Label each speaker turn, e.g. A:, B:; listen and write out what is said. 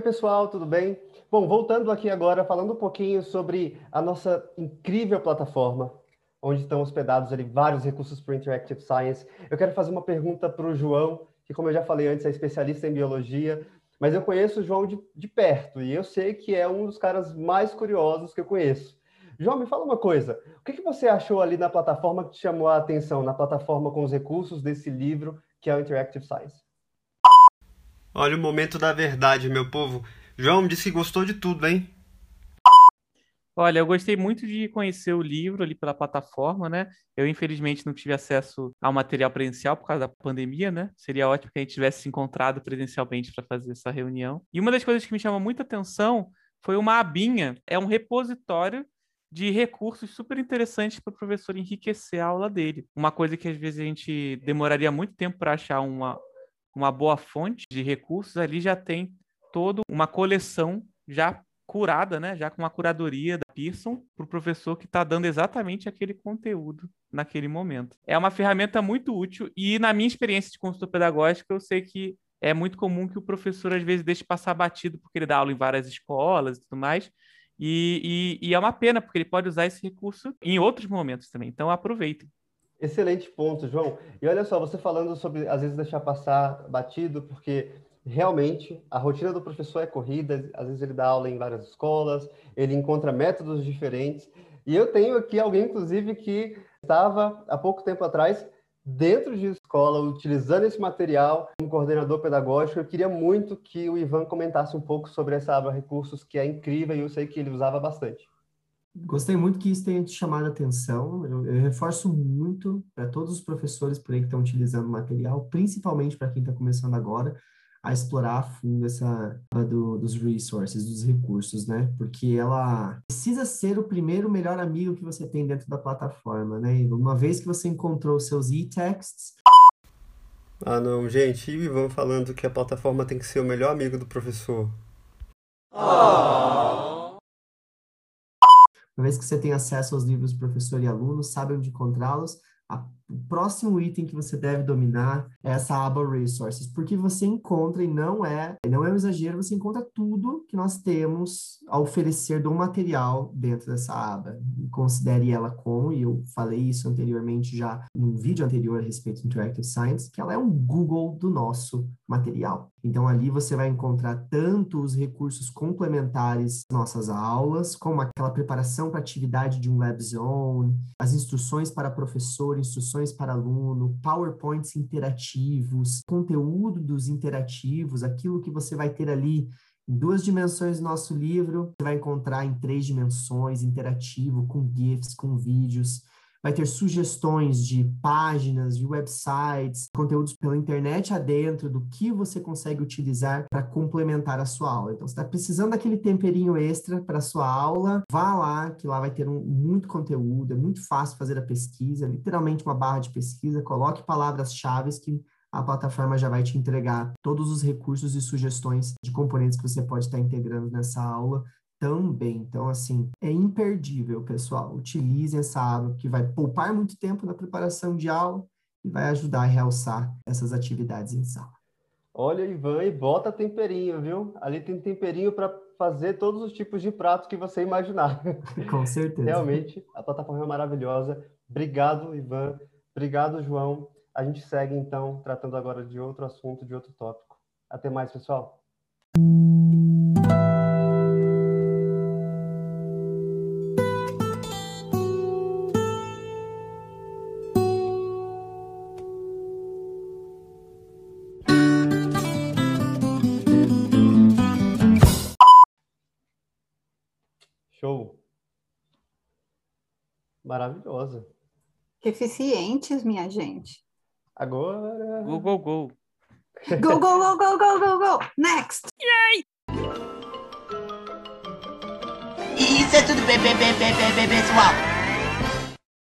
A: pessoal, tudo bem? Bom, voltando aqui agora, falando um pouquinho sobre a nossa incrível plataforma, onde estão hospedados ali vários recursos para Interactive Science. Eu quero fazer uma pergunta para o João, que, como eu já falei antes, é especialista em biologia, mas eu conheço o João de, de perto e eu sei que é um dos caras mais curiosos que eu conheço. João, me fala uma coisa. O que, que você achou ali na plataforma que te chamou a atenção, na plataforma com os recursos desse livro, que é o Interactive Science?
B: Olha o momento da verdade, meu povo. João disse que gostou de tudo, hein?
C: Olha, eu gostei muito de conhecer o livro ali pela plataforma, né? Eu, infelizmente, não tive acesso ao material presencial por causa da pandemia, né? Seria ótimo que a gente tivesse se encontrado presencialmente para fazer essa reunião. E uma das coisas que me chamou muita atenção foi uma abinha, é um repositório de recursos super interessantes para o professor enriquecer a aula dele. Uma coisa que às vezes a gente demoraria muito tempo para achar uma, uma boa fonte de recursos, ali já tem toda uma coleção já curada, né? Já com uma curadoria da Pearson para o professor que está dando exatamente aquele conteúdo naquele momento. É uma ferramenta muito útil e na minha experiência de consultor pedagógico eu sei que é muito comum que o professor às vezes deixe passar batido porque ele dá aula em várias escolas e tudo mais. E, e, e é uma pena, porque ele pode usar esse recurso em outros momentos também. Então aproveitem.
A: Excelente ponto, João. E olha só, você falando sobre às vezes deixar passar batido, porque realmente a rotina do professor é corrida, às vezes ele dá aula em várias escolas, ele encontra métodos diferentes. E eu tenho aqui alguém, inclusive, que estava há pouco tempo atrás dentro de escola, utilizando esse material como coordenador pedagógico. Eu queria muito que o Ivan comentasse um pouco sobre essa aba recursos, que é incrível e eu sei que ele usava bastante.
D: Gostei muito que isso tenha te chamado a atenção. Eu, eu reforço muito para todos os professores por aí que estão utilizando o material, principalmente para quem está começando agora, a explorar a fundo essa do, dos resources, dos recursos, né? Porque ela precisa ser o primeiro melhor amigo que você tem dentro da plataforma, né? E uma vez que você encontrou seus e-texts.
B: Ah, não, gente, e o Ivan falando que a plataforma tem que ser o melhor amigo do professor.
D: Oh. Uma vez que você tem acesso aos livros professor e aluno, sabe onde encontrá-los, o próximo item que você deve dominar é essa aba Resources, porque você encontra, e não é, não é um exagero, você encontra tudo que nós temos a oferecer do material dentro dessa aba. Considere ela como, e eu falei isso anteriormente já num vídeo anterior a respeito do Interactive Science, que ela é um Google do nosso material. Então, ali você vai encontrar tanto os recursos complementares às nossas aulas, como aquela preparação para atividade de um Lab Zone, as instruções para professor, instruções para aluno, PowerPoints interativos, conteúdo dos interativos, aquilo que você vai ter ali em duas dimensões do nosso livro, você vai encontrar em três dimensões, interativo, com GIFs, com vídeos vai ter sugestões de páginas, de websites, conteúdos pela internet adentro, do que você consegue utilizar para complementar a sua aula. Então, você está precisando daquele temperinho extra para a sua aula, vá lá, que lá vai ter um, muito conteúdo, é muito fácil fazer a pesquisa, literalmente uma barra de pesquisa, coloque palavras-chave que a plataforma já vai te entregar todos os recursos e sugestões de componentes que você pode estar integrando nessa aula também. Então, assim, é imperdível, pessoal. Utilizem essa aba que vai poupar muito tempo na preparação de aula e vai ajudar a realçar essas atividades em sala.
A: Olha, Ivan, e bota temperinho, viu? Ali tem temperinho para fazer todos os tipos de pratos que você imaginar.
D: Com certeza.
A: Realmente, a plataforma é maravilhosa. Obrigado, Ivan. Obrigado, João. A gente segue, então, tratando agora de outro assunto, de outro tópico. Até mais, pessoal. Maravilhosa.
E: Eficientes, minha gente.
A: Agora.
C: Go, go, go.
E: Go, go, go, go, go, go, go. Next.
F: Yay! Isso é tudo bem, bem, bem, bem, bem, pessoal.